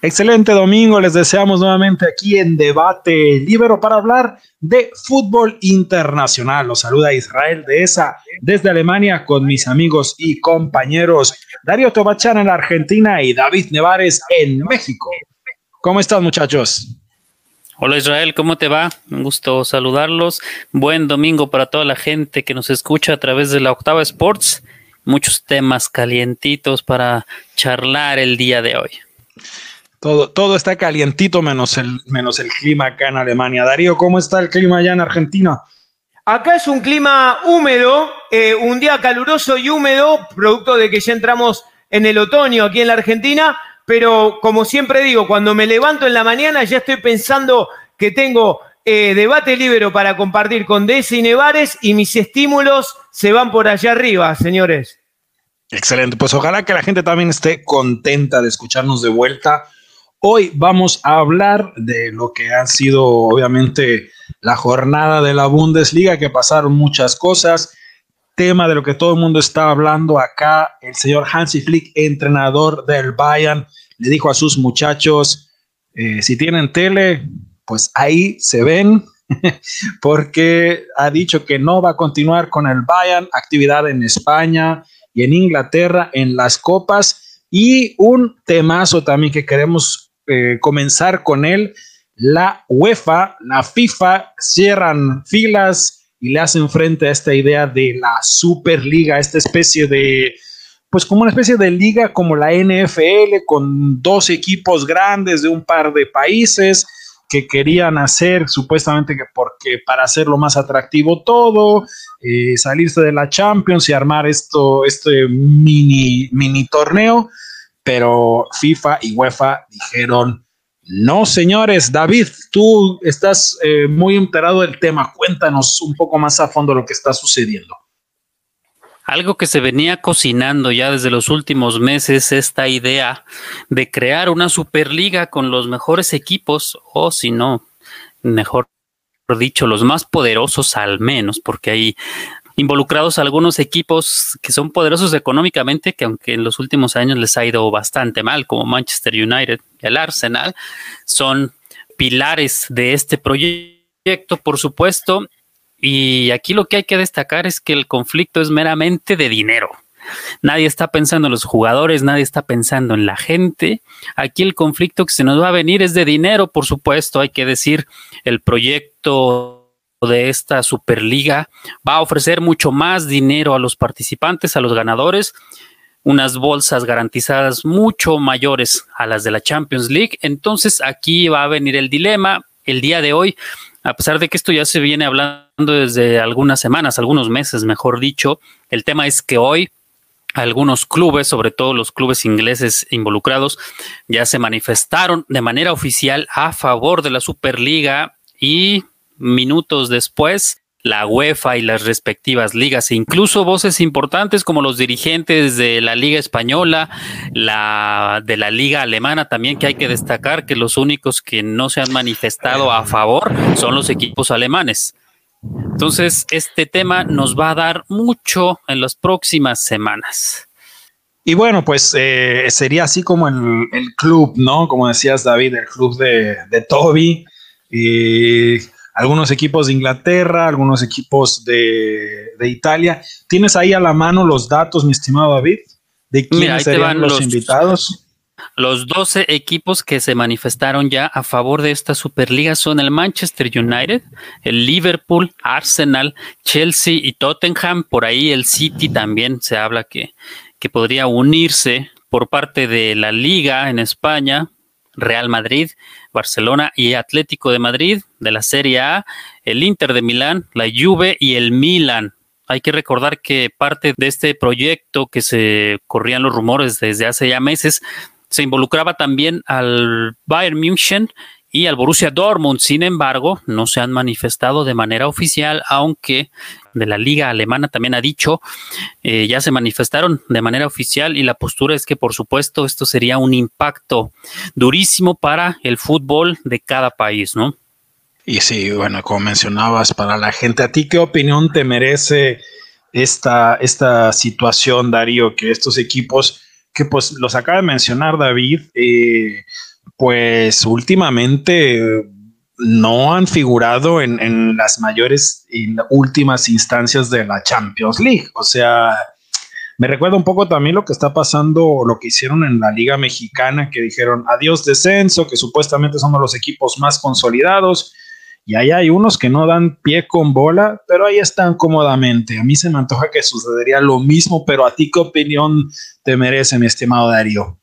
Excelente domingo, les deseamos nuevamente aquí en Debate Libero para hablar de fútbol internacional. Los saluda Israel de esa desde Alemania con mis amigos y compañeros Darío Tobachán en Argentina y David Nevares en México. ¿Cómo están muchachos? Hola Israel, ¿cómo te va? Un gusto saludarlos. Buen domingo para toda la gente que nos escucha a través de la Octava Sports. Muchos temas calientitos para charlar el día de hoy. Todo, todo está calientito menos el, menos el clima acá en Alemania. Darío, ¿cómo está el clima allá en Argentina? Acá es un clima húmedo, eh, un día caluroso y húmedo, producto de que ya entramos en el otoño aquí en la Argentina, pero como siempre digo, cuando me levanto en la mañana ya estoy pensando que tengo eh, debate libre para compartir con Desi y Nevares y mis estímulos se van por allá arriba, señores. Excelente, pues ojalá que la gente también esté contenta de escucharnos de vuelta Hoy vamos a hablar de lo que ha sido obviamente la jornada de la Bundesliga, que pasaron muchas cosas. Tema de lo que todo el mundo está hablando acá, el señor Hansi Flick, entrenador del Bayern, le dijo a sus muchachos, eh, si tienen tele, pues ahí se ven, porque ha dicho que no va a continuar con el Bayern, actividad en España y en Inglaterra en las copas. Y un temazo también que queremos eh, comenzar con él, la UEFA, la FIFA cierran filas y le hacen frente a esta idea de la Superliga, esta especie de, pues como una especie de liga como la NFL, con dos equipos grandes de un par de países que querían hacer supuestamente que porque para hacerlo más atractivo todo, eh, salirse de la Champions y armar esto, este mini, mini torneo pero FIFA y UEFA dijeron, no, señores, David, tú estás eh, muy enterado del tema, cuéntanos un poco más a fondo lo que está sucediendo. Algo que se venía cocinando ya desde los últimos meses, esta idea de crear una superliga con los mejores equipos, o si no, mejor dicho, los más poderosos al menos, porque hay involucrados algunos equipos que son poderosos económicamente, que aunque en los últimos años les ha ido bastante mal, como Manchester United y el Arsenal, son pilares de este proyecto, por supuesto. Y aquí lo que hay que destacar es que el conflicto es meramente de dinero. Nadie está pensando en los jugadores, nadie está pensando en la gente. Aquí el conflicto que se nos va a venir es de dinero, por supuesto. Hay que decir, el proyecto de esta Superliga va a ofrecer mucho más dinero a los participantes, a los ganadores, unas bolsas garantizadas mucho mayores a las de la Champions League. Entonces aquí va a venir el dilema el día de hoy, a pesar de que esto ya se viene hablando desde algunas semanas, algunos meses, mejor dicho, el tema es que hoy algunos clubes, sobre todo los clubes ingleses involucrados, ya se manifestaron de manera oficial a favor de la Superliga y minutos después, la UEFA y las respectivas ligas e incluso voces importantes como los dirigentes de la Liga Española, la de la Liga Alemana también que hay que destacar que los únicos que no se han manifestado a favor son los equipos alemanes. Entonces, este tema nos va a dar mucho en las próximas semanas. Y bueno, pues eh, sería así como el, club, ¿no? Como decías, David, el club de, de Toby. Y algunos equipos de Inglaterra, algunos equipos de, Italia. ¿Tienes ahí a la mano los datos, mi estimado David? ¿De quiénes serían los, invitados? Los 12 equipos que se manifestaron ya a favor de esta Superliga son el Manchester United, el Liverpool, Arsenal, Chelsea y Tottenham. Por ahí el City también se habla que, que podría unirse por parte de la Liga en España, Real Madrid, Barcelona y Atlético de Madrid de la Serie A, el Inter de Milán, la Juve y el Milan. Hay que recordar que parte de este proyecto que se corrían los rumores desde hace ya meses se involucraba también al Bayern München y al Borussia Dortmund. Sin embargo, no se han manifestado de manera oficial, aunque de la liga alemana también ha dicho, eh, ya se manifestaron de manera oficial y la postura es que por supuesto esto sería un impacto durísimo para el fútbol de cada país, ¿no? Y sí, bueno, como mencionabas, para la gente, ¿a ti qué opinión te merece esta, esta situación, Darío, que estos equipos, que pues los acaba de mencionar David, eh, pues últimamente no han figurado en, las mayores y últimas instancias de la Champions League. O sea, me recuerda un poco también lo que está pasando, lo que hicieron en la Liga Mexicana, que dijeron adiós descenso, que supuestamente somos los equipos más consolidados. Y ahí hay unos que no dan pie con bola, pero ahí están cómodamente. A mí se me antoja que sucedería lo mismo, pero a ti qué opinión te merece, mi estimado Darío.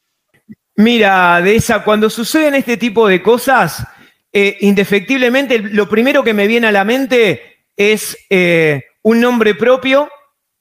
Mira, de esa, cuando suceden este tipo de cosas, eh, indefectiblemente lo primero que me viene a la mente es eh, un nombre propio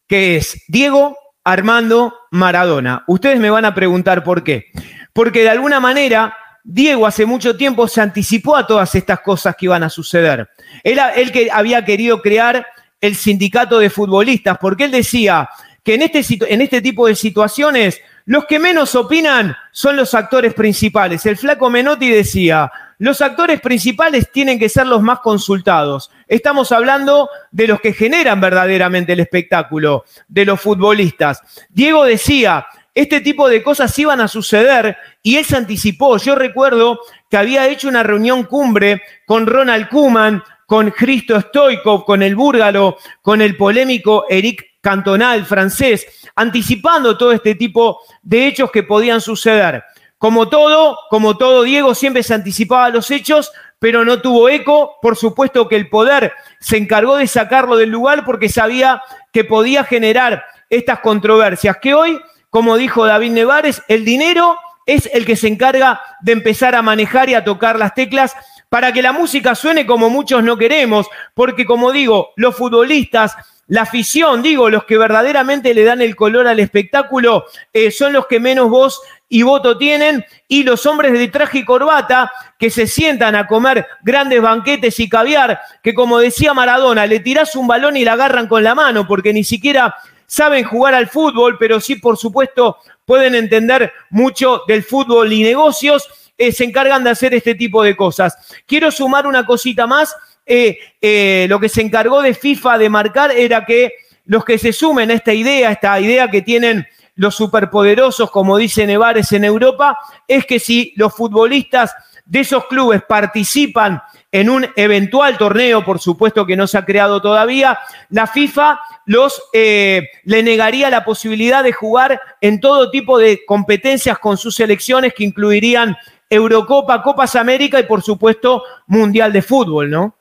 que es Diego Armando Maradona. Ustedes me van a preguntar por qué. Porque de alguna manera Diego hace mucho tiempo se anticipó a todas estas cosas que iban a suceder. Era él que había querido crear el sindicato de futbolistas, porque él decía que en este, en este tipo de situaciones los que menos opinan son los actores principales. El flaco Menotti decía, los actores principales tienen que ser los más consultados. Estamos hablando de los que generan verdaderamente el espectáculo, de los futbolistas. Diego decía, este tipo de cosas iban a suceder y él se anticipó. Yo recuerdo que había hecho una reunión cumbre con Ronald Kuman, con Cristo Stoikov, con el búrgalo, con el polémico Eric Cantonal francés, anticipando todo este tipo de hechos que podían suceder. Como todo, como todo, Diego siempre se anticipaba a los hechos, pero no tuvo eco. Por supuesto que el poder se encargó de sacarlo del lugar porque sabía que podía generar estas controversias. Que hoy, como dijo David Nevares, el dinero es el que se encarga de empezar a manejar y a tocar las teclas para que la música suene como muchos no queremos, porque como digo, los futbolistas la afición, digo, los que verdaderamente le dan el color al espectáculo eh, son los que menos voz y voto tienen, y los hombres de traje y corbata que se sientan a comer grandes banquetes y caviar, que como decía Maradona, le tirás un balón y la agarran con la mano, porque ni siquiera saben jugar al fútbol, pero sí, por supuesto, pueden entender mucho del fútbol y negocios, eh, se encargan de hacer este tipo de cosas. Quiero sumar una cosita más eh, eh, lo que se encargó de FIFA de marcar era que los que se sumen a esta idea, esta idea que tienen los superpoderosos, como dice Nevares en Europa, es que si los futbolistas de esos clubes participan en un eventual torneo, por supuesto que no se ha creado todavía, la FIFA los eh, le negaría la posibilidad de jugar en todo tipo de competencias con sus selecciones que incluirían Eurocopa, Copas América y por supuesto Mundial de Fútbol, ¿no?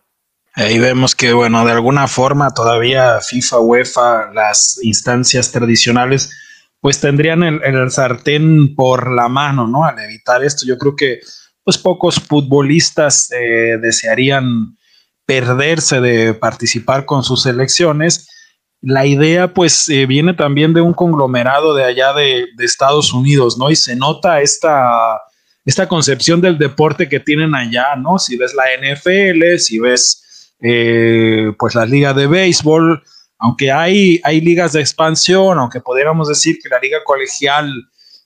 Ahí vemos que, bueno, de alguna forma todavía FIFA, UEFA, las instancias tradicionales, pues tendrían el, sartén por la mano, ¿no? Al evitar esto, yo creo que, pues pocos futbolistas eh, desearían perderse de participar con sus selecciones. La idea, pues, eh, viene también de un conglomerado de allá de, de Estados Unidos, ¿no? Y se nota esta, esta concepción del deporte que tienen allá, ¿no? Si ves la NFL, si ves eh, pues la liga de béisbol, aunque hay, hay ligas de expansión, aunque pudiéramos decir que la liga colegial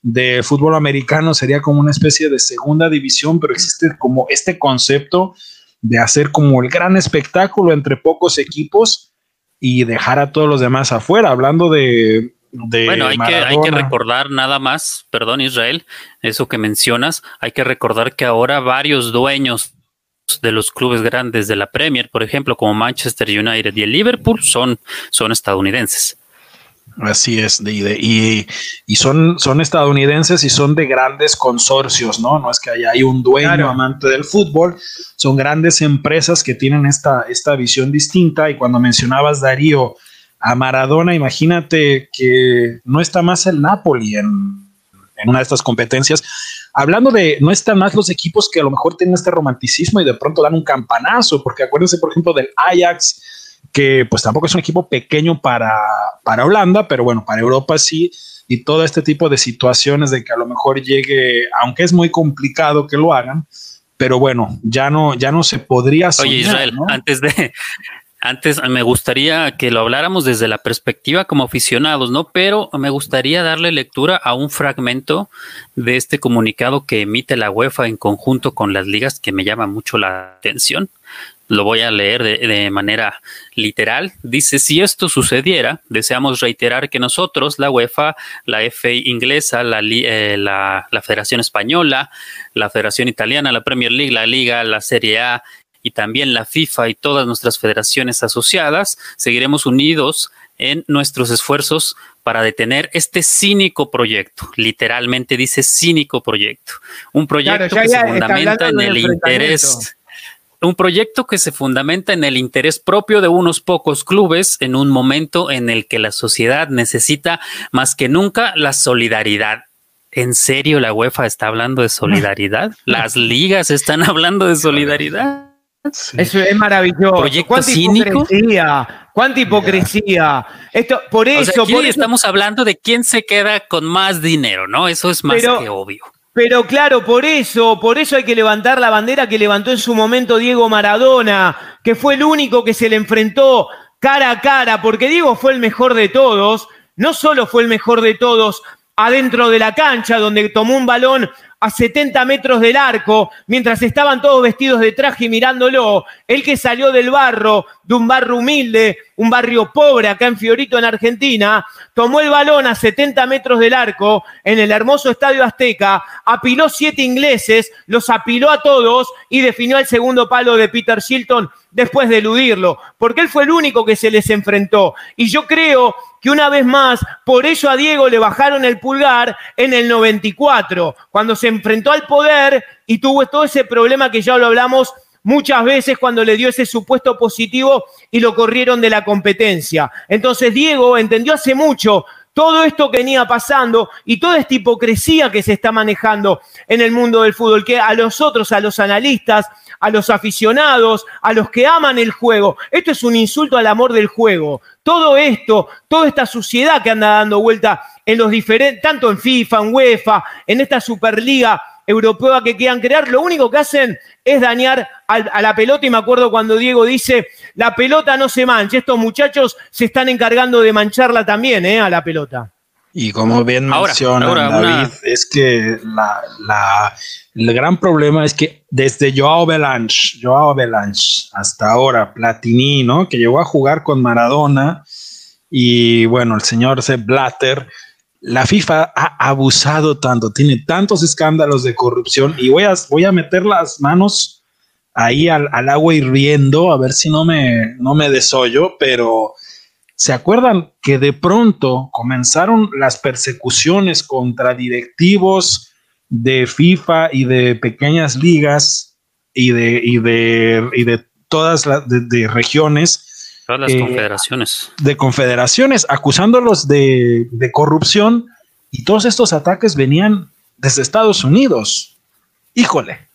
de fútbol americano sería como una especie de segunda división, pero existe como este concepto de hacer como el gran espectáculo entre pocos equipos y dejar a todos los demás afuera, hablando de... bueno, hay que, hay que recordar nada más, perdón Israel, eso que mencionas, hay que recordar que ahora varios dueños de los clubes grandes de la Premier, por ejemplo, como Manchester United y el Liverpool, son, son estadounidenses. Así es, y, y, son, son estadounidenses y son de grandes consorcios, ¿no? No es que haya hay un dueño amante del fútbol, son grandes empresas que tienen esta, esta visión distinta. Y cuando mencionabas, Darío, a Maradona, imagínate que no está más el Napoli en, en una de estas competencias. Hablando de, no están más los equipos que a lo mejor tienen este romanticismo y de pronto dan un campanazo, porque acuérdense, por ejemplo, del Ajax, que pues tampoco es un equipo pequeño para, para Holanda, pero bueno, para Europa sí, y todo este tipo de situaciones de que a lo mejor llegue, aunque es muy complicado que lo hagan, pero bueno, ya no, ya no se podría Oye, Israel, antes de, antes me gustaría que lo habláramos desde la perspectiva como aficionados, ¿no? Pero me gustaría darle lectura a un fragmento de este comunicado que emite la UEFA en conjunto con las ligas que me llama mucho la atención. lo voy a leer de, manera literal. Dice, si esto sucediera, deseamos reiterar que nosotros, la UEFA, la FA inglesa, eh, la, la, Federación Española, la Federación Italiana, la Premier League, la Liga, la Serie A y también la FIFA y todas nuestras federaciones asociadas, seguiremos unidos en nuestros esfuerzos para detener este cínico proyecto. Literalmente dice cínico proyecto. Un proyecto que se fundamenta en el interés un proyecto que se fundamenta en el interés propio de unos pocos clubes en un momento en el que la sociedad necesita más que nunca la solidaridad. ¿En serio la UEFA está hablando de solidaridad? ¿Las ligas están hablando de solidaridad? Eso es maravilloso. ¿Cuánta hipocresía? ¿Cuánta hipocresía? Esto, por eso, estamos hablando de quién se queda con más dinero, ¿no? Eso es más que obvio. Pero claro, por eso, por eso hay que levantar la bandera que levantó en su momento Diego Maradona, que fue el único que se le enfrentó cara a cara, porque Diego fue el mejor de todos, no solo fue el mejor de todos adentro de la cancha, donde tomó un balón a 70 metros del arco, mientras estaban todos vestidos de traje mirándolo, él que salió del barro, de un barrio humilde, un barrio pobre acá en Fiorito, en Argentina, tomó el balón a 70 metros del arco en el hermoso Estadio Azteca, apiló siete ingleses, los apiló a todos y definió el segundo palo de Peter Shilton después de eludirlo, porque él fue el único que se les enfrentó. Y yo creo que una vez más, por eso a Diego le bajaron el pulgar en el 94, cuando se enfrentó al poder y tuvo todo ese problema que ya lo hablamos muchas veces cuando le dio ese supuesto positivo y lo corrieron de la competencia. Entonces Diego entendió hace mucho todo esto que venía pasando y toda esta hipocresía que se está manejando en el mundo del fútbol, que a los otros, a los analistas, a los aficionados, a los que aman el juego, esto es un insulto al amor del juego. Todo esto, toda esta suciedad que anda dando vuelta en los diferentes, tanto en FIFA, en UEFA, en esta Superliga europea que quieran crear, lo único que hacen es dañar a la pelota. Y me acuerdo cuando Diego dice, la pelota no se mancha. Estos muchachos se están encargando de mancharla también, ¿eh? A la pelota. Y como bien menciona David, es que la, el gran problema es que desde Joao Belange, Joao Belange hasta ahora, Platini, ¿no? Que llegó a jugar con Maradona y bueno, el señor Sepp Blatter, la FIFA ha abusado tanto, tiene tantos escándalos de corrupción y voy a, voy a meter las manos ahí al, agua hirviendo a ver si no me, no me desollo, pero ¿se acuerdan que de pronto comenzaron las persecuciones contra directivos de FIFA y de pequeñas ligas y de, y de, y de todas las de regiones? Todas las eh, confederaciones. De confederaciones, acusándolos de, de corrupción y todos estos ataques venían desde Estados Unidos. Híjole.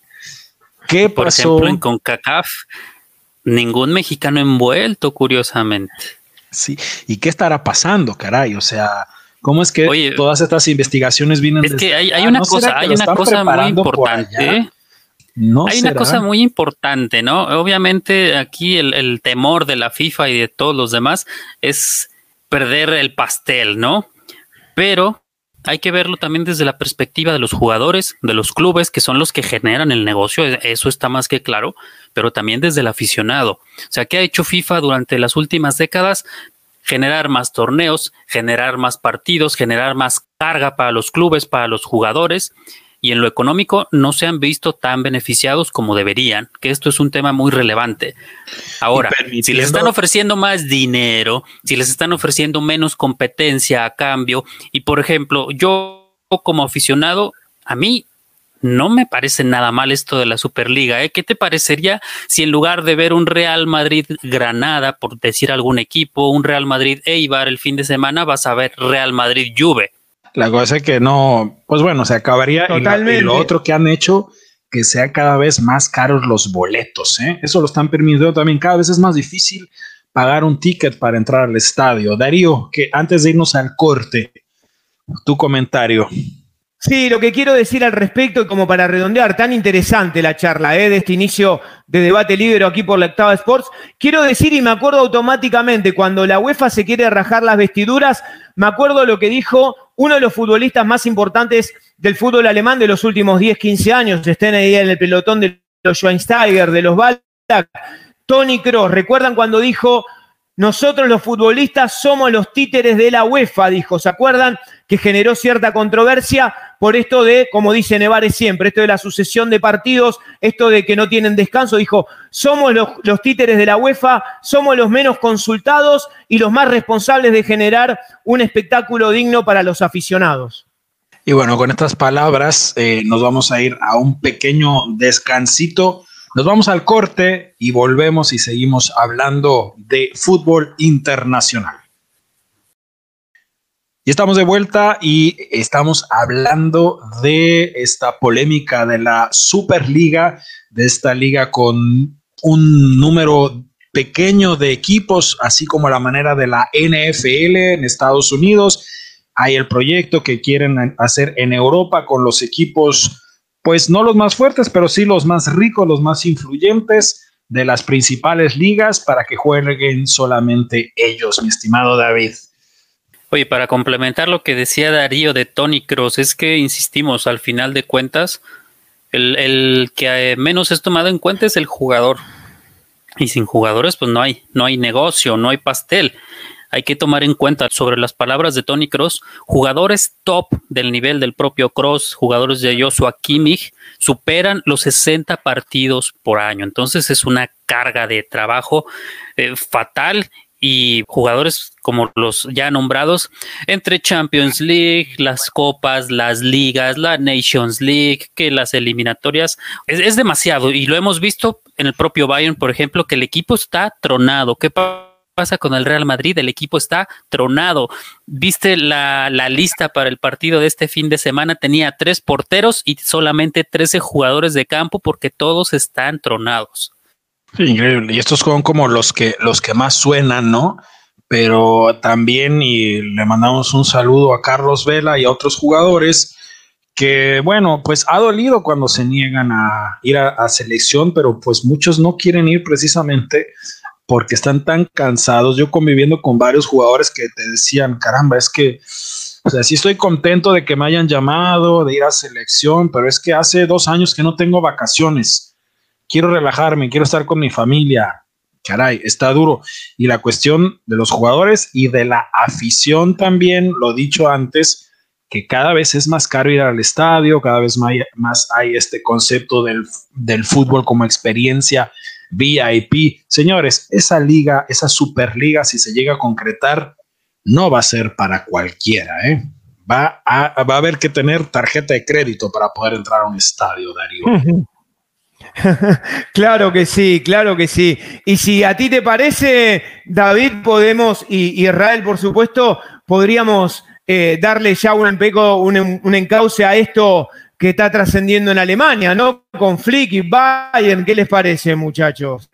¿Qué Por ejemplo, en CONCACAF, ningún mexicano envuelto, curiosamente. Sí, ¿y qué estará pasando, caray? O sea, ¿cómo es que todas estas investigaciones vienen Es que hay, hay una cosa, hay una cosa muy importante. Hay una cosa muy importante, ¿no? Obviamente aquí el, temor de la FIFA y de todos los demás es perder el pastel, ¿no? Pero hay que verlo también desde la perspectiva de los jugadores, de los clubes, que son los que generan el negocio, e, eso está más que claro, pero también desde el aficionado. O sea, ¿qué ha hecho FIFA durante las últimas décadas? Generar más torneos, generar más partidos, generar más carga para los clubes, para los jugadores y en lo económico no se han visto tan beneficiados como deberían, que esto es un tema muy relevante. Ahora, si les están ofreciendo más dinero, si les están ofreciendo menos competencia a cambio, y por ejemplo, yo como aficionado, a mí no me parece nada mal esto de la Superliga. ¿eh? ¿Qué te parecería si en lugar de ver un Real Madrid Granada, por decir algún equipo, un Real Madrid Eibar el fin de semana, vas a ver Real Madrid Juve? La cosa es que no, pues bueno, se acabaría. Totalmente. Y lo, otro que han hecho, que sea cada vez más caros los boletos. ¿eh? Eso lo están permitiendo también. Cada vez es más difícil pagar un ticket para entrar al estadio. Darío, que antes de irnos al corte, tu comentario. Sí, lo que quiero decir al respecto, como para redondear, tan interesante la charla ¿eh? de este inicio de debate libre aquí por la Octava Sports. Quiero decir, y me acuerdo automáticamente, cuando la UEFA se quiere rajar las vestiduras, me acuerdo lo que dijo uno de los futbolistas más importantes del fútbol alemán de los últimos 10, 15 años. Estén ahí en el pelotón de los Schweinsteiger, de los Ballack, Tony Cross. ¿Recuerdan cuando dijo, nosotros los futbolistas somos los títeres de la UEFA? Dijo, ¿se acuerdan? Que generó cierta controversia por esto de, como dice Nevares siempre, esto de la sucesión de partidos, esto de que no tienen descanso. Dijo, somos los, títeres de la UEFA, somos los menos consultados y los más responsables de generar un espectáculo digno para los aficionados. Y bueno, con estas palabras eh, nos vamos a ir a un pequeño descansito. Nos vamos al corte y volvemos y seguimos hablando de fútbol internacional. Y estamos de vuelta y estamos hablando de esta polémica de la Superliga, de esta liga con un número pequeño de equipos, así como la manera de la NFL en Estados Unidos hay el proyecto que quieren hacer en Europa con los equipos, pues no los más fuertes, pero sí los más ricos, los más influyentes de las principales ligas para que jueguen solamente ellos, mi estimado David. Oye, para complementar lo que decía Darío de Tony Cross, es que insistimos, al final de cuentas, el, el que menos es tomado en cuenta es el jugador. Y sin jugadores, pues no hay, no hay negocio, no hay pastel hay que tomar en cuenta sobre las palabras de Tony Cross, jugadores top del nivel del propio Cross, jugadores de Joshua Kimmich, superan los 60 partidos por año. Entonces es una carga de trabajo eh, fatal y jugadores como los ya nombrados entre Champions League, las copas, las ligas, la Nations League, que las eliminatorias, es, es demasiado y lo hemos visto en el propio Bayern, por ejemplo, que el equipo está tronado. ¿Qué pasa? con el Real Madrid? El equipo está tronado. ¿Viste la, lista para el partido de este fin de semana? Tenía tres porteros y solamente 13 jugadores de campo porque todos están tronados. increíble. Y estos son como los que, los que más suenan, ¿no? Pero también, y le mandamos un saludo a Carlos Vela y a otros jugadores que, bueno, pues ha dolido cuando se niegan a ir a selección, pero pues muchos no quieren ir precisamente porque están tan cansados. Yo conviviendo con varios jugadores que te decían, caramba, es que, o sea, sí estoy contento de que me hayan llamado, de ir a selección, pero es que hace dos años que no tengo vacaciones. Quiero relajarme, quiero estar con mi familia. Caray, está duro. Y la cuestión de los jugadores y de la afición también, lo dicho antes, que cada vez es más caro ir al estadio, cada vez más hay este concepto del, del fútbol como experiencia VIP. Señores, esa liga, esa superliga, si se llega a concretar, no va a ser para cualquiera, ¿eh? Va a, va a haber que tener tarjeta de crédito para poder entrar a un estadio, Darío. claro que sí, claro que sí. Y si a ti te parece, David, podemos, y Israel, por supuesto, podríamos eh, darle ya un, un, un encauce a esto que está trascendiendo en Alemania, ¿no? Con Flick y Bayern, ¿qué les parece, muchachos?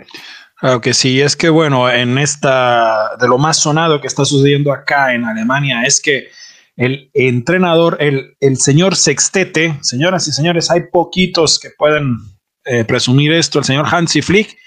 Claro que sí, es que bueno, en esta, de lo más sonado que está sucediendo acá en Alemania es que el entrenador, el, el señor Sextete, señoras y señores, hay poquitos que pueden eh, presumir esto, el señor Hansi Flick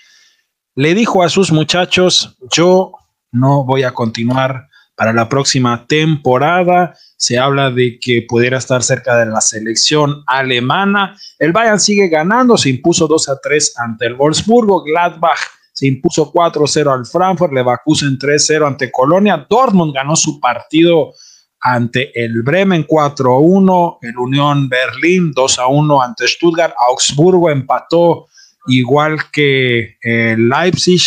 le dijo a sus muchachos, yo no voy a continuar para la próxima temporada. Se habla de que pudiera estar cerca de la selección alemana. El Bayern sigue ganando, se impuso 2 a 3 ante el Wolfsburgo. Gladbach se impuso 4-0 al Frankfurt, Leverkusen 3-0 ante Colonia. Dortmund ganó su partido ante el Bremen 4-1, el Unión Berlín 2-1 ante Stuttgart, Augsburgo empató igual que el Leipzig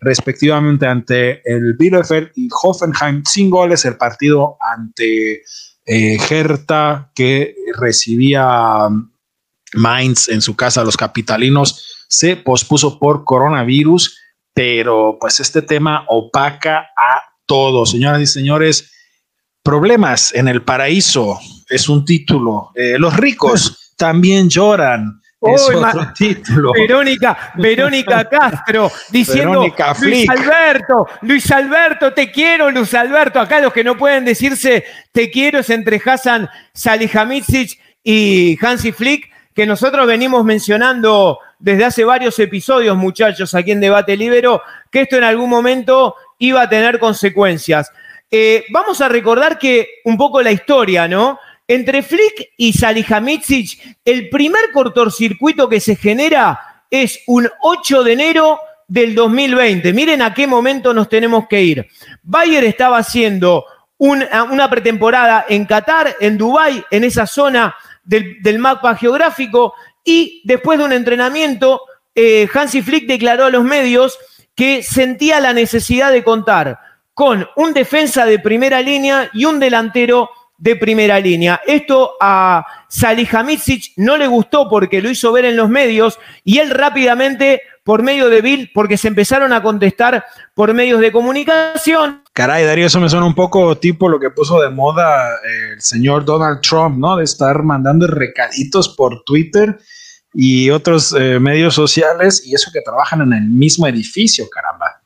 respectivamente ante el Bielefeld y Hoffenheim sin goles, el partido ante eh, Hertha que recibía um, Mainz en su casa, los capitalinos, se pospuso por coronavirus, pero pues este tema opaca a todos, señoras y señores. Problemas en el paraíso es un título. Eh, los ricos también lloran. Es otro título. Verónica, Verónica Castro diciendo Luis Alberto, Luis Alberto, te quiero, Luis Alberto. Acá los que no pueden decirse te quiero es entre Hassan Salihamidzic y Hansi Flick, que nosotros venimos mencionando desde hace varios episodios, muchachos, aquí en Debate Libero, que esto en algún momento iba a tener consecuencias. Eh, vamos a recordar que un poco la historia, ¿no? Entre Flick y Salihamidzic, el primer cortocircuito que se genera es un 8 de enero del 2020. Miren a qué momento nos tenemos que ir. Bayer estaba haciendo una, pretemporada en Qatar, en Dubái, en esa zona del, mapa geográfico, y después de un entrenamiento, eh, Hansi Flick declaró a los medios que sentía la necesidad de contar con un defensa de primera línea y un delantero de primera línea. Esto a Salihamidzic no le gustó porque lo hizo ver en los medios y él rápidamente por medio de Bill, porque se empezaron a contestar por medios de comunicación. Caray, Darío, eso me suena un poco tipo lo que puso de moda el señor Donald Trump, ¿no? De estar mandando recaditos por Twitter y otros eh, medios sociales y eso que trabajan en el mismo edificio, caramba.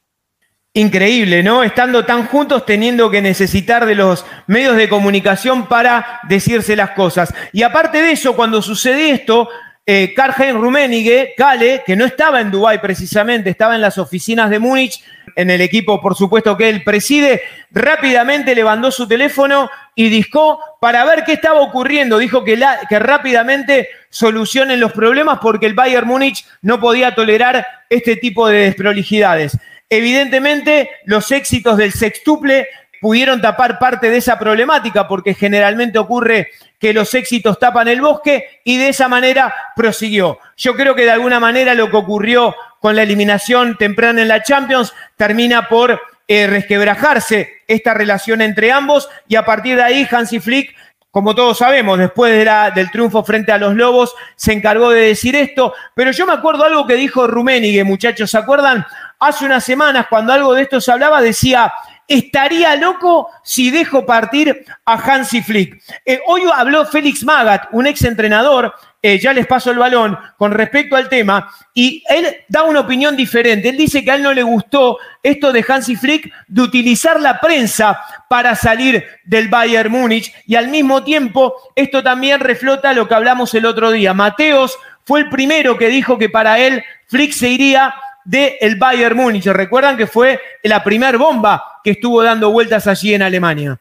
Increíble, ¿no? Estando tan juntos, teniendo que necesitar de los medios de comunicación para decirse las cosas. Y aparte de eso, cuando sucede esto, eh, Karl-Heinz Rummenigge, Kale, que no estaba en Dubái precisamente, estaba en las oficinas de Múnich, en el equipo, por supuesto, que él preside, rápidamente levantó su teléfono y discó para ver qué estaba ocurriendo. Dijo que, que rápidamente solucionen los problemas porque el Bayern Múnich no podía tolerar este tipo de desprolijidades. Evidentemente, los éxitos del sextuple pudieron tapar parte de esa problemática, porque generalmente ocurre que los éxitos tapan el bosque y de esa manera prosiguió. Yo creo que de alguna manera lo que ocurrió con la eliminación temprana en la Champions termina por eh, resquebrajarse esta relación entre ambos y a partir de ahí Hansi Flick como todos sabemos, después del triunfo frente a los Lobos, se encargó de decir esto. Pero yo me acuerdo algo que dijo Rummenigge, muchachos, ¿se acuerdan? Hace unas semanas, cuando algo de esto se hablaba, decía, estaría loco si dejo partir a Hansi Flick. Eh, hoy habló Félix Magat, un ex entrenador, eh, ya les paso el balón con respecto al tema, y él da una opinión diferente. Él dice que a él no le gustó esto de Hansi Flick de utilizar la prensa para salir del Bayern Múnich, y al mismo tiempo esto también reflota lo que hablamos el otro día. Mateos fue el primero que dijo que para él Flick se iría del el Bayern Múnich. Recuerdan que fue la primera bomba que estuvo dando vueltas allí en Alemania.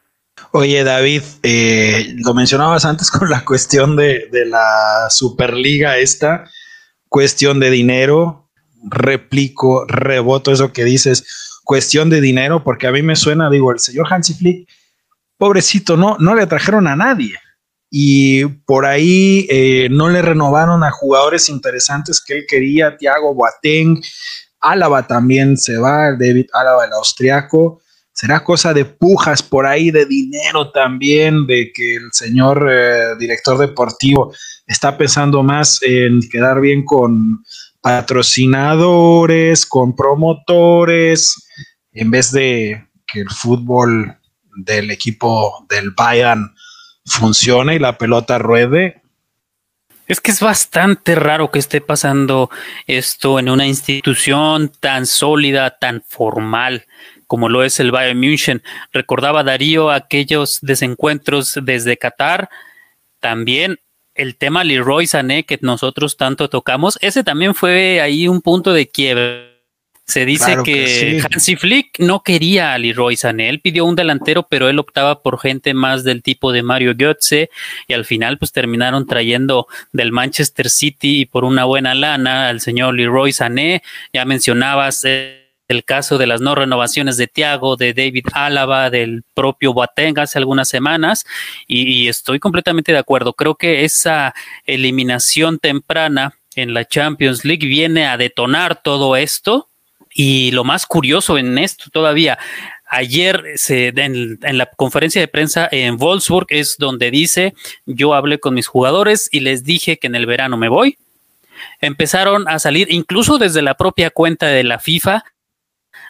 Oye, David, eh, lo mencionabas antes con la cuestión de, la Superliga esta, cuestión de dinero, replico, reboto eso que dices, cuestión de dinero, porque a mí me suena, digo, el señor Hansi Flick, pobrecito, no, no le trajeron a nadie. Y por ahí eh, no le renovaron a jugadores interesantes que él quería, Thiago Boateng, Álava también se va, David Álava, el austriaco. Será cosa de pujas por ahí, de dinero también, de que el señor eh, director deportivo está pensando más en quedar bien con patrocinadores, con promotores, en vez de que el fútbol del equipo del Bayern funcione y la pelota ruede. Es que es bastante raro que esté pasando esto en una institución tan sólida, tan formal como lo es el Bayern München. Recordaba Darío aquellos desencuentros desde Qatar. También el tema Leroy Sané que nosotros tanto tocamos, ese también fue ahí un punto de quiebre. Se dice que, Hansi Flick no quería a Leroy Sané, él pidió un delantero, pero él optaba por gente más del tipo de Mario Götze y al final pues terminaron trayendo del Manchester City y por una buena lana al señor Leroy Sané. Ya mencionabas eh, el caso de las no renovaciones de Thiago, de David Álava, del propio Boateng hace algunas semanas, y, estoy completamente de acuerdo. Creo que esa eliminación temprana en la Champions League viene a detonar todo esto. Y lo más curioso en esto todavía, ayer se, en, en, la conferencia de prensa en Wolfsburg es donde dice, yo hablé con mis jugadores y les dije que en el verano me voy. Empezaron a salir, incluso desde la propia cuenta de la FIFA,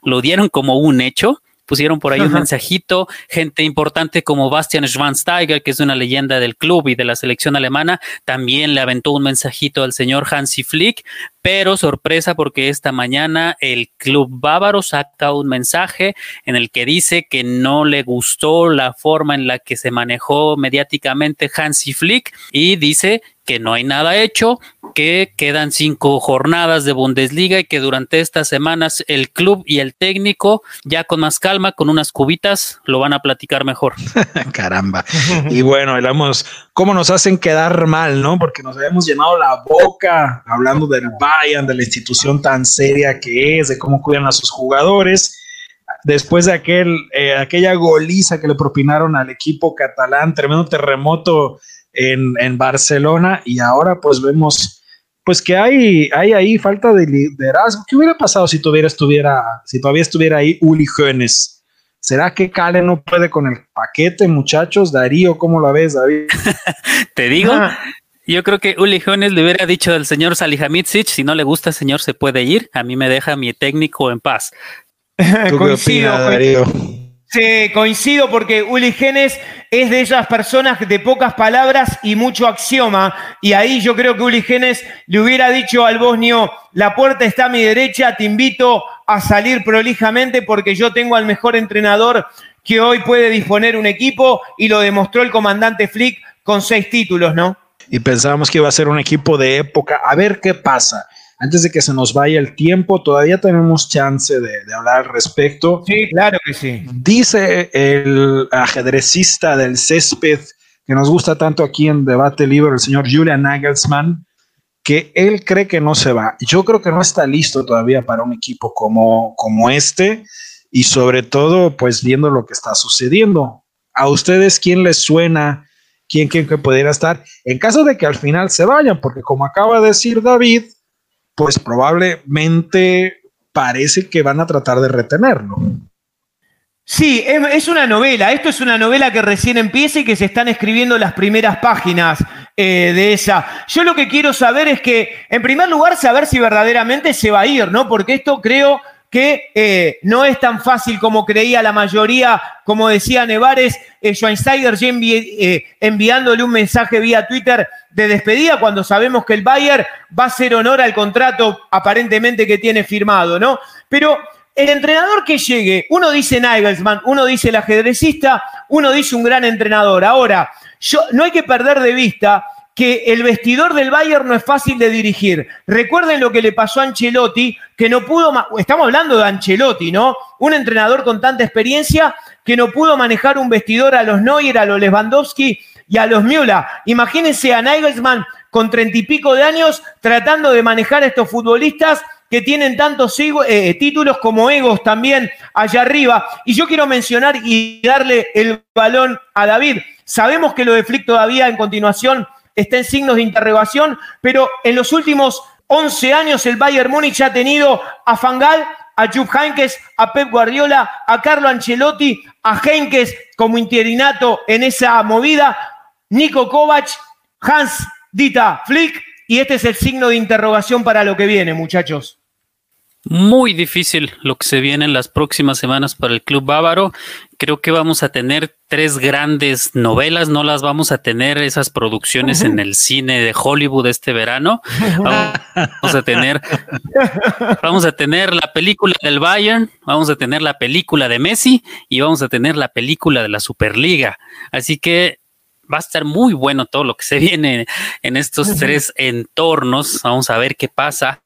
lo dieron como un hecho. Pusieron por ahí un mensajito, gente importante como Bastian Schwansteiger, que es una leyenda del club y de la selección alemana, también le aventó un mensajito al señor Hansi Flick, pero sorpresa porque esta mañana el club bávaro saca un mensaje en el que dice que no le gustó la forma en la que se manejó mediáticamente Hansi Flick y dice que no hay nada hecho, que quedan cinco jornadas de Bundesliga y que durante estas semanas el club y el técnico, ya con más calma, con unas cubitas, lo van a platicar mejor. Caramba. y bueno, hablamos cómo nos hacen quedar mal, ¿no? Porque nos habíamos llenado la boca hablando del Bayern, de la institución tan seria que es, de cómo cuidan a sus jugadores después de aquel, eh, aquella goliza que le propinaron al equipo catalán, tremendo terremoto en, en, Barcelona y ahora pues vemos pues que hay, hay ahí falta de liderazgo. ¿Qué hubiera pasado si tuviera, estuviera, si todavía estuviera ahí Uli Hoeneß? ¿Será que Cale no puede con el paquete, muchachos? Darío, ¿cómo la ves, David? Te digo, yo creo que Uli Hoeneß le hubiera dicho al señor Salihamidzic, si no le gusta, señor, se puede ir. A mí me deja mi técnico en paz. coincido, Sí, coincido porque Uli Genes es de esas personas de pocas palabras y mucho axioma. Y ahí yo creo que Uli Genes le hubiera dicho al bosnio, la puerta está a mi derecha, te invito a salir prolijamente porque yo tengo al mejor entrenador que hoy puede disponer un equipo y lo demostró el comandante Flick con seis títulos, ¿no? Y pensábamos que iba a ser un equipo de época. A ver qué pasa antes de que se nos vaya el tiempo, todavía tenemos chance de, hablar al respecto. Sí, claro que sí. Dice el ajedrecista del césped que nos gusta tanto aquí en Debate Libre, el señor Julian Nagelsmann, que él cree que no se va. Yo creo que no está listo todavía para un equipo como, como este y sobre todo, pues viendo lo que está sucediendo. ¿A ustedes quién les suena? ¿Quién creen que pudiera estar? En caso de que al final se vayan, porque como acaba de decir David, pues probablemente parece que van a tratar de retenerlo. Sí, es, una novela. Esto es una novela que recién empieza y que se están escribiendo las primeras páginas eh, de esa. Yo lo que quiero saber es que, en primer lugar, saber si verdaderamente se va a ir, ¿no? Porque esto creo que eh, no es tan fácil como creía la mayoría, como decía Nevares, eh, Schweinsteiger eh, enviándole un mensaje vía Twitter de despedida cuando sabemos que el Bayern va a hacer honor al contrato aparentemente que tiene firmado, ¿no? Pero el entrenador que llegue, uno dice Nagelsmann, uno dice el ajedrecista, uno dice un gran entrenador. Ahora, yo, no hay que perder de vista que el vestidor del Bayern no es fácil de dirigir. Recuerden lo que le pasó a Ancelotti, que no pudo, estamos hablando de Ancelotti, ¿no? Un entrenador con tanta experiencia que no pudo manejar un vestidor a los Neuer, a los Lewandowski y a los Müller. Imagínense a Nagelsmann con treinta y pico de años tratando de manejar a estos futbolistas que tienen tantos eh, títulos como egos también allá arriba. Y yo quiero mencionar y darle el balón a David. Sabemos que lo de Flick todavía en continuación está en signos de interrogación, pero en los últimos 11 años el Bayern Múnich ha tenido a Fangal, a Jupp Heynckes, a Pep Guardiola, a Carlo Ancelotti, a Heynckes como interinato en esa movida, Nico Kovac, Hans Dita Flick, y este es el signo de interrogación para lo que viene, muchachos. Muy difícil lo que se viene en las próximas semanas para el club bávaro. Creo que vamos a tener tres grandes novelas, no las vamos a tener esas producciones en el cine de Hollywood este verano. Vamos a tener, vamos a tener la película del Bayern, vamos a tener la película de Messi y vamos a tener la película de la Superliga. Así que va a estar muy bueno todo lo que se viene en estos tres entornos. Vamos a ver qué pasa.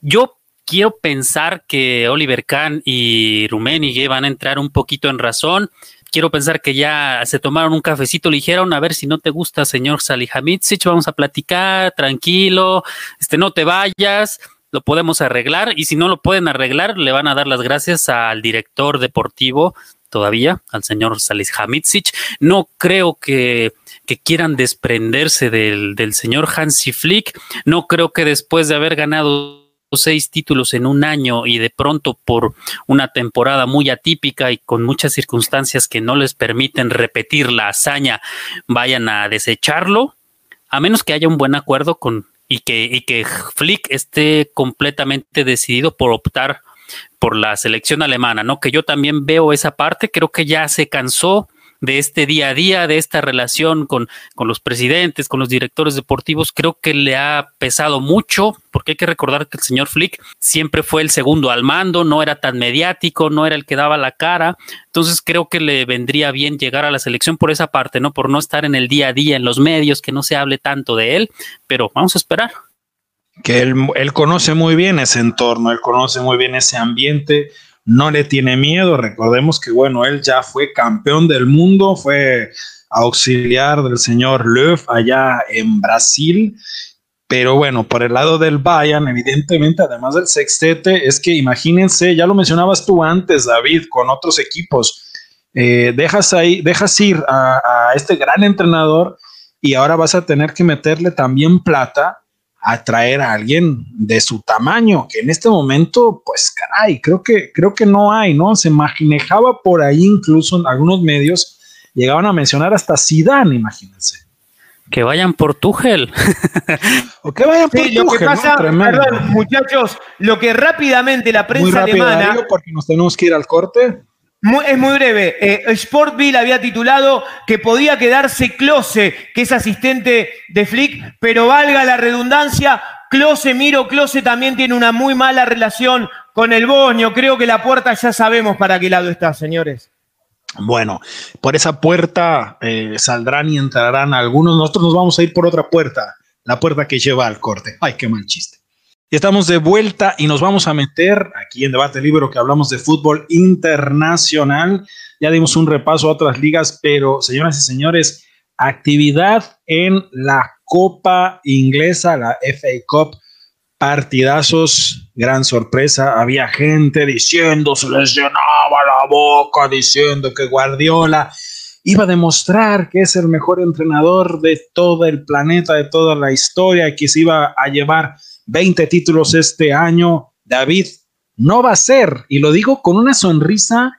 Yo quiero pensar que Oliver Kahn y Rummenigge van a entrar un poquito en razón. Quiero pensar que ya se tomaron un cafecito ligero, a ver si no te gusta, señor Salihamidzic, vamos a platicar, tranquilo, este, no te vayas, lo podemos arreglar y si no lo pueden arreglar, le van a dar las gracias al director deportivo todavía, al señor Salihamidzic. No creo que, que quieran desprenderse del, del señor Hansi Flick, no creo que después de haber ganado seis títulos en un año y de pronto por una temporada muy atípica y con muchas circunstancias que no les permiten repetir la hazaña, vayan a desecharlo, a menos que haya un buen acuerdo con y que, y que Flick esté completamente decidido por optar por la selección alemana, ¿no? Que yo también veo esa parte, creo que ya se cansó de este día a día, de esta relación con, con los presidentes, con los directores deportivos, creo que le ha pesado mucho, porque hay que recordar que el señor Flick siempre fue el segundo al mando, no era tan mediático, no era el que daba la cara, entonces creo que le vendría bien llegar a la selección por esa parte, ¿no? Por no estar en el día a día, en los medios, que no se hable tanto de él, pero vamos a esperar que él, él, conoce muy bien ese entorno, él conoce muy bien ese ambiente, no le tiene miedo. Recordemos que, bueno, él ya fue campeón del mundo, fue auxiliar del señor Löw allá en Brasil. Pero bueno, por el lado del Bayern, evidentemente, además del sextete, es que imagínense, ya lo mencionabas tú antes, David, con otros equipos, eh, dejas ahí, dejas ir a, a este gran entrenador y ahora vas a tener que meterle también plata atraer a alguien de su tamaño, que en este momento, pues caray, creo que, creo que no hay, ¿no? Se manejaba por ahí incluso en algunos medios, llegaban a mencionar hasta Zidane, imagínense. Que vayan por Tuchel. o que vayan por lo que pasa, perdón, muchachos, lo que rápidamente la prensa Muy alemana. porque nos tenemos que ir al corte es muy breve. Eh, Sportville había titulado que podía quedarse Close, que es asistente de Flick, pero valga la redundancia, Close, Miro Close también tiene una muy mala relación con el Boño. Creo que la puerta ya sabemos para qué lado está, señores. Bueno, por esa puerta eh, saldrán y entrarán algunos. Nosotros nos vamos a ir por otra puerta, la puerta que lleva al corte. Ay, qué mal chiste. Estamos de vuelta y nos vamos a meter aquí en Debate Libro que hablamos de fútbol internacional. Ya dimos un repaso a otras ligas, pero señoras y señores, actividad en la Copa Inglesa, la FA Cup, partidazos, gran sorpresa. Había gente diciendo, se les llenaba la boca diciendo que Guardiola iba a demostrar que es el mejor entrenador de todo el planeta, de toda la historia, que se iba a llevar 20 títulos este año. David, no va a ser, y lo digo con una sonrisa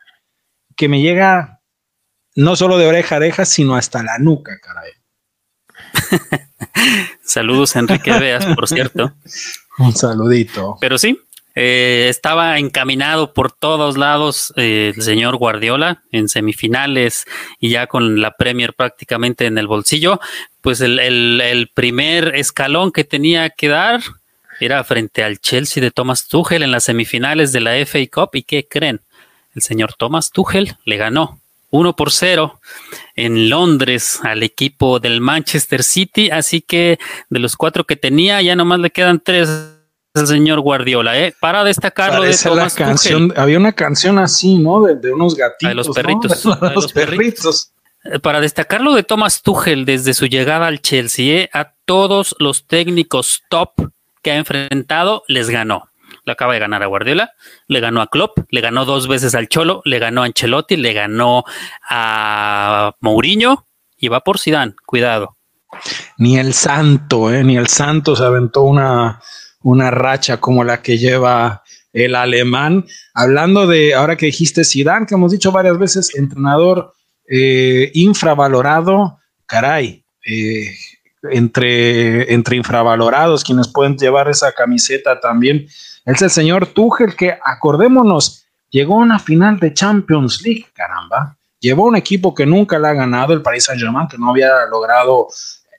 que me llega no solo de oreja a oreja, sino hasta la nuca, caray. Saludos, Enrique Veas, por cierto. Un saludito. Pero sí, eh, estaba encaminado por todos lados eh, el señor Guardiola en semifinales y ya con la Premier prácticamente en el bolsillo. Pues el primer escalón que tenía que dar era frente al Chelsea de Thomas Tuchel en las semifinales de la FA Cup. ¿Y qué creen? El señor Thomas Tuchel le ganó 1 por 0 en Londres al equipo del Manchester City. Así que de los cuatro que tenía, ya nomás le quedan tres al señor Guardiola. ¿eh? Para destacarlo de Thomas canción, Había una canción así, ¿no? De, unos gatitos. De los perritos. De los, perritos. Para destacarlo de Thomas Tuchel desde su llegada al Chelsea, ¿eh? a todos los técnicos top ha enfrentado les ganó. Le acaba de ganar a Guardiola, le ganó a Klopp, le ganó dos veces al Cholo, le ganó a Ancelotti, le ganó a Mourinho y va por Zidane, cuidado. Ni el Santo, eh, ni el Santo se aventó una, una racha como la que lleva el alemán. Hablando de, ahora que dijiste Zidane, que hemos dicho varias veces, entrenador eh, infravalorado, caray, eh, entre, entre infravalorados, quienes pueden llevar esa camiseta también. Es el señor Tuchel que, acordémonos, llegó a una final de Champions League, caramba. Llevó un equipo que nunca le ha ganado, el Paris Saint-Germain, que no había logrado,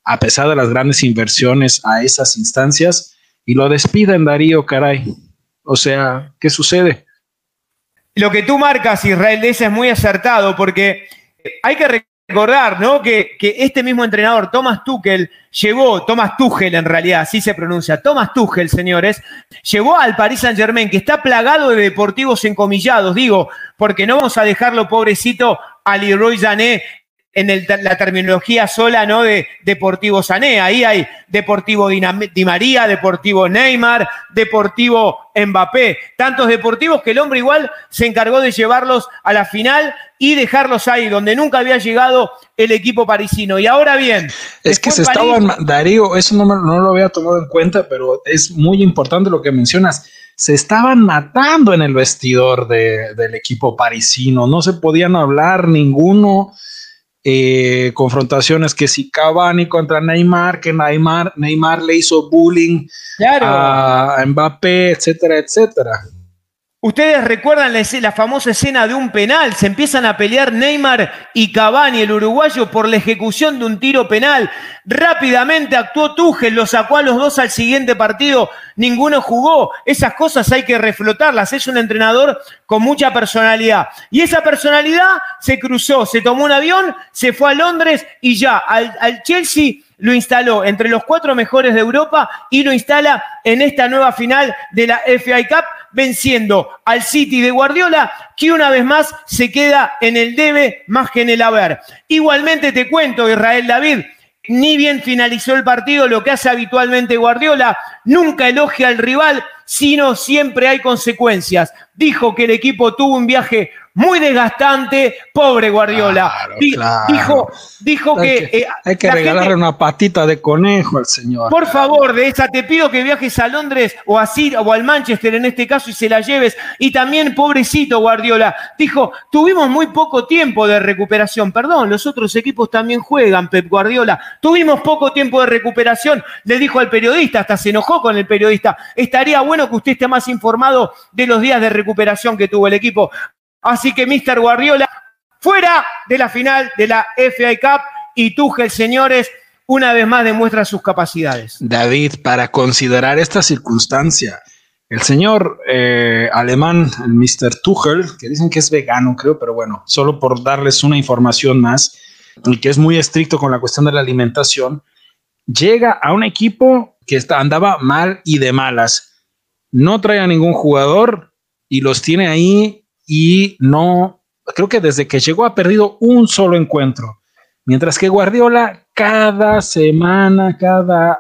a pesar de las grandes inversiones, a esas instancias, y lo despiden, Darío, caray. O sea, ¿qué sucede? Lo que tú marcas, Israel, ese es muy acertado, porque hay que recordar, ¿no? Que, que, este mismo entrenador, Thomas Tuchel, llevó, Thomas Tuchel en realidad, así se pronuncia, Thomas Tuchel, señores, llevó al Paris Saint Germain, que está plagado de deportivos encomillados, digo, porque no vamos a dejarlo pobrecito a Leroy Jané en la terminología sola, ¿no? De Deportivo Sané. Ahí hay Deportivo Di María, Deportivo Neymar, Deportivo Mbappé. Tantos deportivos que el hombre igual se encargó de llevarlos a la final y dejarlos ahí, donde nunca había llegado el equipo parisino. Y ahora bien. Es que se estaban, Darío, eso no, no lo había tomado en cuenta, pero es muy importante lo que mencionas. Se estaban matando en el vestidor del equipo parisino, no se podían hablar ninguno eh, confrontaciones que si Cavani contra Neymar, que Neymar, Neymar le hizo bullying a Mbappé, etcétera, etcétera. Ustedes recuerdan la, famosa escena de un penal, se empiezan a pelear Neymar y Cavani, el uruguayo, por la ejecución de un tiro penal. Rápidamente actuó Tuchel, lo sacó a los dos al siguiente partido, ninguno jugó. Esas cosas hay que reflotarlas, es un entrenador con mucha personalidad. Y esa personalidad se cruzó, se tomó un avión, se fue a Londres y ya al, al Chelsea lo instaló entre los cuatro mejores de Europa y lo instala en esta nueva final de la FI Cup venciendo al City de Guardiola, que una vez más se queda en el debe más que en el haber. Igualmente te cuento, Israel David, ni bien finalizó el partido, lo que hace habitualmente Guardiola, nunca elogia al rival, sino siempre hay consecuencias. Dijo que el equipo tuvo un viaje muy desgastante, pobre Guardiola. Dijo, dijo que, hay que, eh, regalarle una patita de conejo al señor. Por favor, de esa te pido que viajes a Londres o a o al Manchester en este caso y se la lleves. Y también, pobrecito Guardiola, dijo, tuvimos muy poco tiempo de recuperación. Perdón, los otros equipos también juegan, Pep Guardiola. Tuvimos poco tiempo de recuperación, le dijo al periodista, hasta se enojó con el periodista. Estaría bueno que usted esté más informado de los días de recuperación que tuvo el equipo. Así que Mr. Guardiola, fuera de la final de la FA Cup y Tuchel, señores, una vez más demuestra sus capacidades. David, para considerar esta circunstancia, el señor eh, alemán, el Mr. Tuchel, que dicen que es vegano, creo, pero bueno, solo por darles una información más, que es muy estricto con la cuestión de la alimentación, llega a un equipo que andaba mal y de malas. No trae a ningún jugador y los tiene ahí y no, creo que desde que llegó ha perdido un solo encuentro. Mientras que Guardiola cada semana, cada,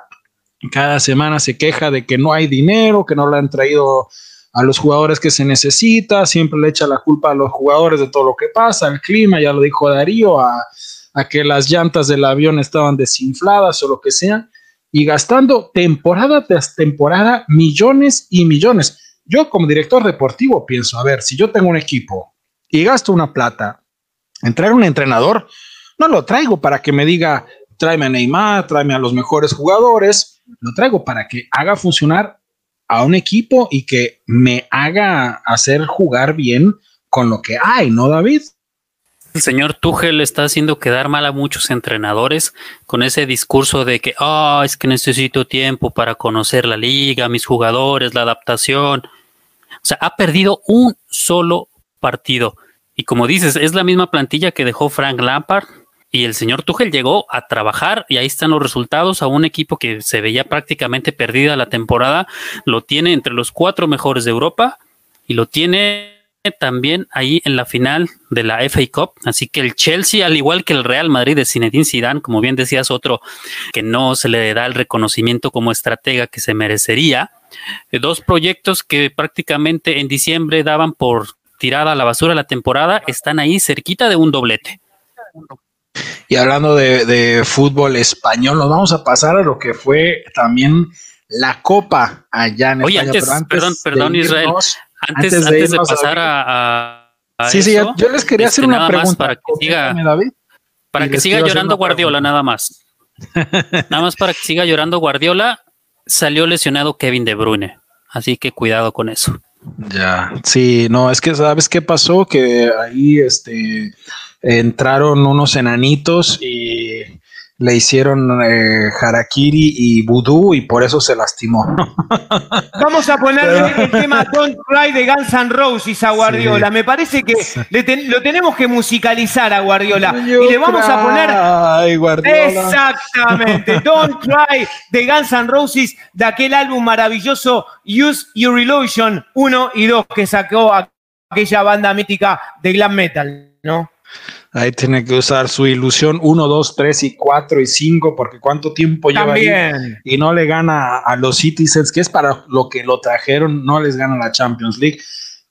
cada semana se queja de que no hay dinero, que no le han traído a los jugadores que se necesita, siempre le echa la culpa a los jugadores de todo lo que pasa, al clima, ya lo dijo Darío, a, a que las llantas del avión estaban desinfladas o lo que sea, y gastando temporada tras temporada millones y millones. Yo como director deportivo pienso, a ver, si yo tengo un equipo y gasto una plata en traer un entrenador, no lo traigo para que me diga, tráeme a Neymar, tráeme a los mejores jugadores, lo traigo para que haga funcionar a un equipo y que me haga hacer jugar bien con lo que hay, ¿no, David? El señor Tuchel está haciendo quedar mal a muchos entrenadores con ese discurso de que, ah, es que necesito tiempo para conocer la liga, mis jugadores, la adaptación. Sea, ha perdido un solo partido. Y como dices, es la misma plantilla que dejó Frank Lampard. Y el señor Tuchel llegó a trabajar y ahí están los resultados a un equipo que se veía prácticamente perdida la temporada. Lo tiene entre los cuatro mejores de Europa y lo tiene también ahí en la final de la FA Cup. Así que el Chelsea, al igual que el Real Madrid de Zinedine Zidane, como bien decías, otro que no se le da el reconocimiento como estratega que se merecería, dos proyectos que prácticamente en diciembre daban por tirada a la basura la temporada, están ahí cerquita de un doblete. Y hablando de, fútbol español, nos vamos a pasar a lo que fue también la Copa allá en Oye, Antes, perdón, perdón, Israel. Antes, de, pasar a, sí, sí, yo les quería hacer este, una pregunta para que siga, para que siga llorando Guardiola, nada más. nada más para que siga llorando Guardiola salió lesionado Kevin De Bruyne, así que cuidado con eso. Ya, sí, no, es que sabes qué pasó, que ahí este entraron unos enanitos y le hicieron eh, harakiri y vudú y por eso se lastimó. Vamos a ponerle el tema Don't Cry de Guns N' Roses a Guardiola. Me parece que lo tenemos que musicalizar a Guardiola. y le vamos a poner. Ay, Guardiola. Exactamente. Don't Cry de Guns N' Roses, de aquel álbum maravilloso Use Your Illusion 1 y 2 que sacó aquella banda mítica de glam metal, ¿no? Ahí tiene que usar su ilusión 1, 2, 3 y 4 y 5, porque cuánto tiempo lleva ahí y no le gana a los Citizens, que es para lo que lo trajeron, no les gana la Champions League.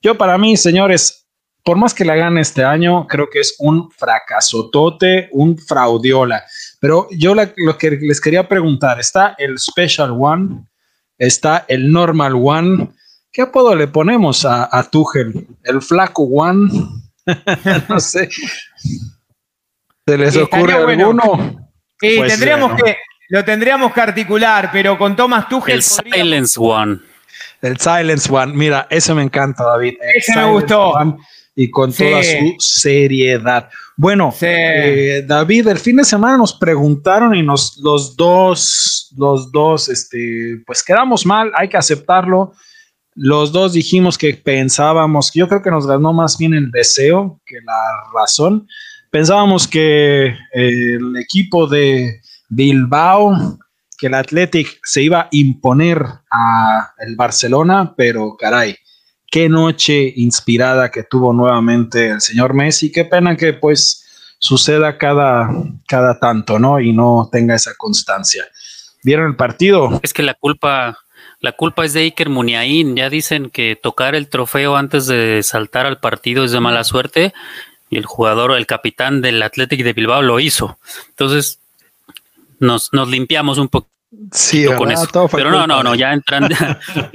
Yo para mí, señores, por más que la gane este año, creo que es un fracasotote, un fraudiola. Pero yo lo que les quería preguntar, está el Special One, está el Normal One. ¿Qué apodo le ponemos a, a Tuchel? ¿El Flaco One? no sé. ¿Se les ocurre alguno? Sí, tendríamos que, lo tendríamos que articular, pero con Thomas Tuchel. El Silence One. El Silence One. Mira, ese me encanta, David. ese me gustó. y con toda su seriedad. Bueno, eh, David, el fin de semana nos preguntaron y nos los dos, los dos, este, pues quedamos mal, hay que aceptarlo. Los dos dijimos que pensábamos, yo creo que nos ganó más bien el deseo que la razón. Pensábamos que el equipo de Bilbao que el Athletic se iba a imponer a el Barcelona, pero caray, qué noche inspirada que tuvo nuevamente el señor Messi, qué pena que pues suceda cada, cada tanto, ¿no? Y no tenga esa constancia. ¿Vieron el partido? Es que la culpa, la culpa es de Iker Muniain. Ya dicen que tocar el trofeo antes de saltar al partido es de mala suerte. Y el jugador, el capitán del Athletic de Bilbao lo hizo. Entonces, nos, nos limpiamos un poco sí, con eso. Pero no, no, no, ya entrando,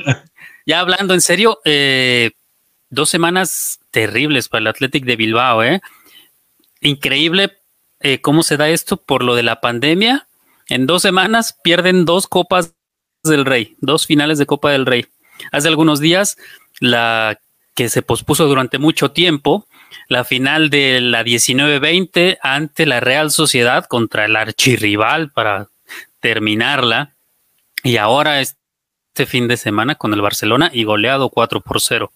ya hablando en serio, eh, dos semanas terribles para el Athletic de Bilbao, ¿eh? Increíble eh, cómo se da esto por lo de la pandemia. En dos semanas pierden dos copas del Rey, dos finales de Copa del Rey. Hace algunos días, la que se pospuso durante mucho tiempo, la final de la 19-20 ante la Real Sociedad contra el archirrival para terminarla. Y ahora este fin de semana con el Barcelona y goleado 4 por 0.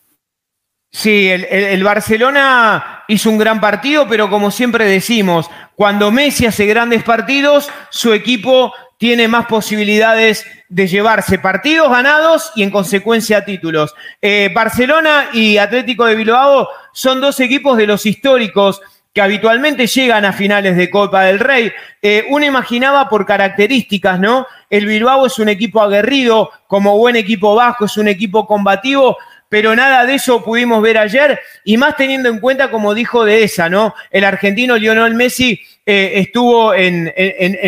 Sí, el, Barcelona hizo un gran partido, pero como siempre decimos, cuando Messi hace grandes partidos, su equipo tiene más posibilidades de llevarse partidos ganados y en consecuencia títulos. Eh, Barcelona y Atlético de Bilbao son dos equipos de los históricos que habitualmente llegan a finales de Copa del Rey. Eh, uno imaginaba por características, ¿no? El Bilbao es un equipo aguerrido, como buen equipo vasco, es un equipo combativo, pero nada de eso pudimos ver ayer, y más teniendo en cuenta, como dijo de esa, ¿no? El argentino Lionel Messi eh, estuvo en,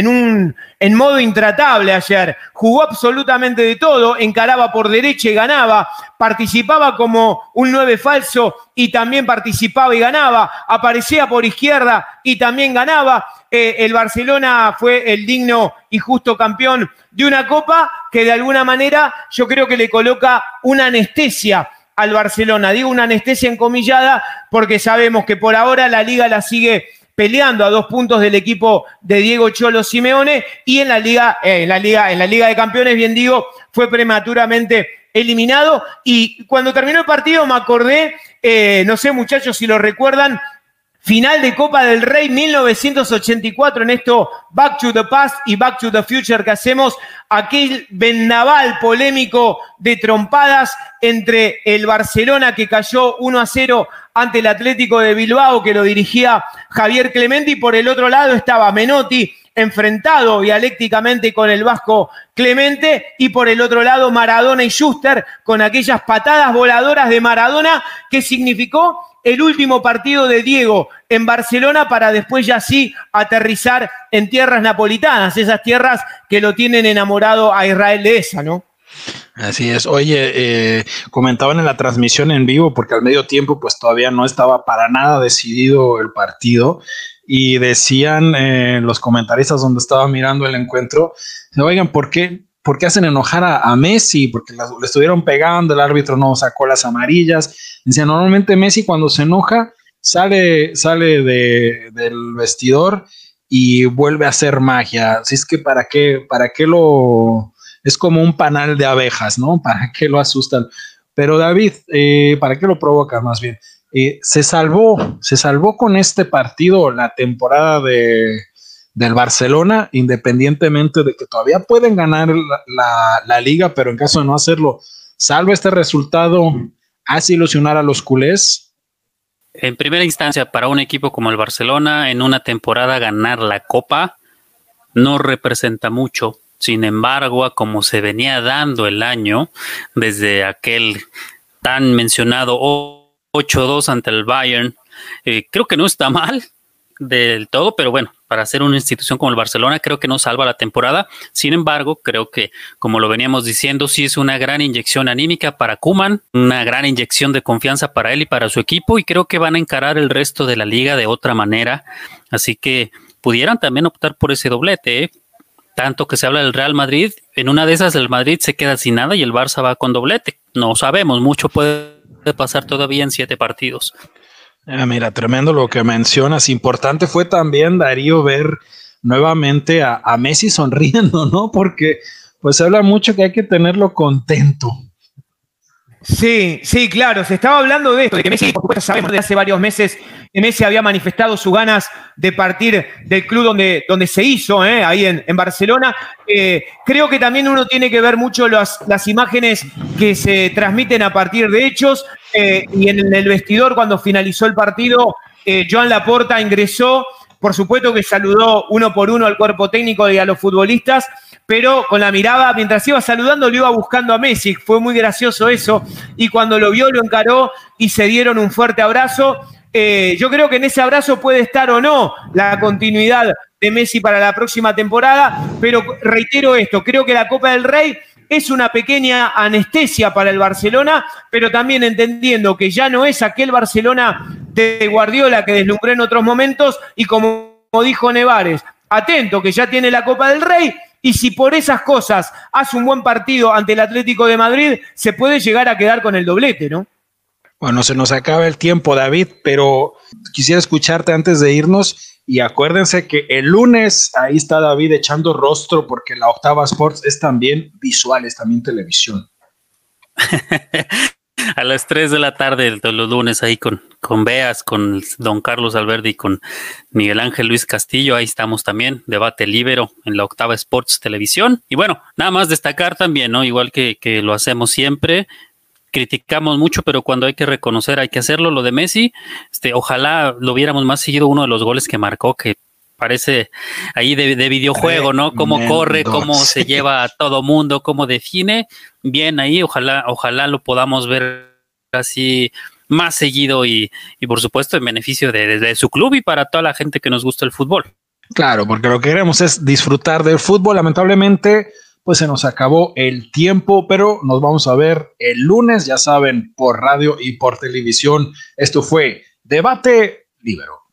un, modo intratable ayer, jugó absolutamente de todo, encaraba por derecha y ganaba, participaba como un nueve falso y también participaba y ganaba, aparecía por izquierda y también ganaba. Eh, el Barcelona fue el digno y justo campeón de una copa que de alguna manera yo creo que le coloca una anestesia al Barcelona. Digo una anestesia encomillada porque sabemos que por ahora la liga la sigue peleando a dos puntos del equipo de Diego Cholo Simeone y en la liga, eh, en la liga, en la liga de campeones, bien digo, fue prematuramente eliminado. Y cuando terminó el partido me acordé, eh, no sé muchachos si lo recuerdan, Final de Copa del Rey 1984 en esto Back to the Past y Back to the Future que hacemos, aquel vendaval polémico de trompadas entre el Barcelona que cayó 1 a 0 ante el Atlético de Bilbao que lo dirigía Javier Clemente y por el otro lado estaba Menotti enfrentado dialécticamente con el vasco Clemente y por el otro lado Maradona y Schuster con aquellas patadas voladoras de Maradona que significó el último partido de Diego en Barcelona para después ya sí aterrizar en tierras napolitanas, esas tierras que lo tienen enamorado a Israel de esa, ¿no? Así es. Oye, eh, comentaban en la transmisión en vivo, porque al medio tiempo pues todavía no estaba para nada decidido el partido, y decían eh, los comentaristas donde estaba mirando el encuentro, oigan, ¿por qué, ¿por qué hacen enojar a, Messi? Porque le estuvieron pegando, el árbitro no sacó las amarillas. Decían, normalmente Messi cuando se enoja sale, sale del vestidor y vuelve a hacer magia. Así es que para qué, para qué lo es como un panal de abejas, ¿no? ¿Para qué lo asustan? Pero David, eh, ¿para qué lo provoca más bien? Eh, se salvó, se salvó con este partido la temporada de, del Barcelona, independientemente de que todavía pueden ganar la, liga, pero en caso de no hacerlo, salvo este resultado, hace ilusionar a los culés. En primera instancia, para un equipo como el Barcelona, en una temporada ganar la copa no representa mucho. Sin embargo, como se venía dando el año, desde aquel tan mencionado 8-2 ante el Bayern, eh, creo que no está mal del todo, pero bueno, para ser una institución como el Barcelona, creo que no salva la temporada. Sin embargo, creo que, como lo veníamos diciendo, sí es una gran inyección anímica para Kuman, una gran inyección de confianza para él y para su equipo, y creo que van a encarar el resto de la liga de otra manera. Así que pudieran también optar por ese doblete, ¿eh? Tanto que se habla del Real Madrid, en una de esas el Madrid se queda sin nada y el Barça va con doblete. No sabemos, mucho puede pasar todavía en siete partidos. Ah, mira, tremendo lo que mencionas. Importante fue también, Darío, ver nuevamente a, a Messi sonriendo, ¿no? Porque pues se habla mucho que hay que tenerlo contento. Sí, sí, claro, se estaba hablando de esto, de que Messi, por supuesto, sabemos de hace varios meses que Messi había manifestado sus ganas de partir del club donde, donde se hizo, ¿eh? ahí en, Barcelona. Eh, creo que también uno tiene que ver mucho las, las imágenes que se transmiten a partir de hechos eh, y en el vestidor cuando finalizó el partido, Joan Laporta ingresó, por supuesto que saludó uno por uno al cuerpo técnico y a los futbolistas pero con la mirada, mientras iba saludando, lo iba buscando a Messi. Fue muy gracioso eso. Y cuando lo vio, lo encaró y se dieron un fuerte abrazo. Eh, yo creo que en ese abrazo puede estar o no la continuidad de Messi para la próxima temporada, pero reitero esto, creo que la Copa del Rey es una pequeña anestesia para el Barcelona, pero también entendiendo que ya no es aquel Barcelona de Guardiola que deslumbró en otros momentos y como dijo Nevares, atento que ya tiene la Copa del Rey y si por esas cosas hace un buen partido ante el Atlético de Madrid, se puede llegar a quedar con el doblete, ¿no? Bueno, se nos acaba el tiempo, David, pero quisiera escucharte antes de irnos y acuérdense que el lunes ahí está David echando rostro porque la Octava Sports es también visual, es también televisión. a las 3 de la tarde de los lunes ahí con, con Beas, con don Carlos Alberdi y con Miguel Ángel Luis Castillo. Ahí estamos también, debate libero en la octava Sports Televisión. Y bueno, nada más destacar también, ¿no? Igual que, que lo hacemos siempre, criticamos mucho, pero cuando hay que reconocer hay que hacerlo. Lo de Messi, este, ojalá lo hubiéramos más seguido uno de los goles que marcó, que parece ahí de, videojuego, ¿no? Cómo corre, cómo se lleva a todo mundo, cómo define. Bien ahí, ojalá, ojalá lo podamos ver así más seguido y, por supuesto en beneficio de, su club y para toda la gente que nos gusta el fútbol. Claro, porque lo que queremos es disfrutar del fútbol. Lamentablemente, pues se nos acabó el tiempo, pero nos vamos a ver el lunes, ya saben, por radio y por televisión. Esto fue Debate Libero.